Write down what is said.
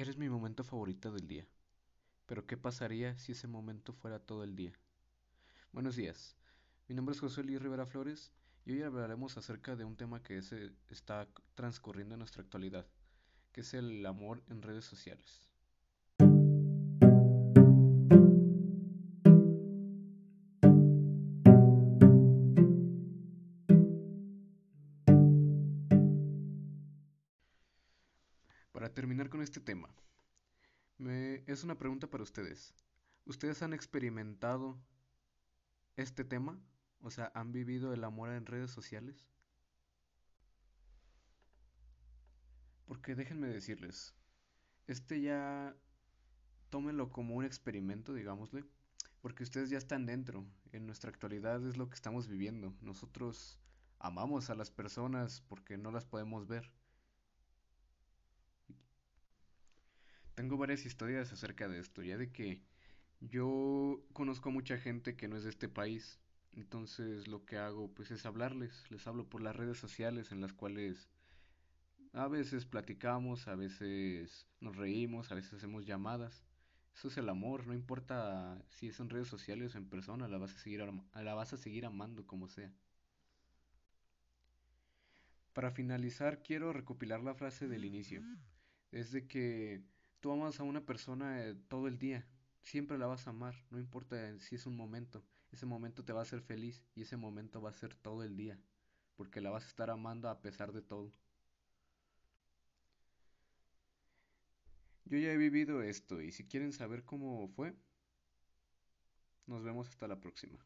Eres mi momento favorito del día. Pero ¿qué pasaría si ese momento fuera todo el día? Buenos días. Mi nombre es José Luis Rivera Flores y hoy hablaremos acerca de un tema que se está transcurriendo en nuestra actualidad, que es el amor en redes sociales. Para terminar con este tema, es una pregunta para ustedes. ¿Ustedes han experimentado este tema? O sea, ¿han vivido el amor en redes sociales? Porque déjenme decirles, este ya tómenlo como un experimento, digámosle, porque ustedes ya están dentro. En nuestra actualidad es lo que estamos viviendo. Nosotros amamos a las personas porque no las podemos ver. Tengo varias historias acerca de esto, ya de que yo conozco a mucha gente que no es de este país, entonces lo que hago pues es hablarles, les hablo por las redes sociales en las cuales a veces platicamos, a veces nos reímos, a veces hacemos llamadas. Eso es el amor, no importa si es en redes sociales o en persona, la vas a seguir, la vas a seguir amando como sea. Para finalizar, quiero recopilar la frase del inicio. Es de que Tú amas a una persona eh, todo el día, siempre la vas a amar, no importa si es un momento, ese momento te va a hacer feliz y ese momento va a ser todo el día, porque la vas a estar amando a pesar de todo. Yo ya he vivido esto y si quieren saber cómo fue, nos vemos hasta la próxima.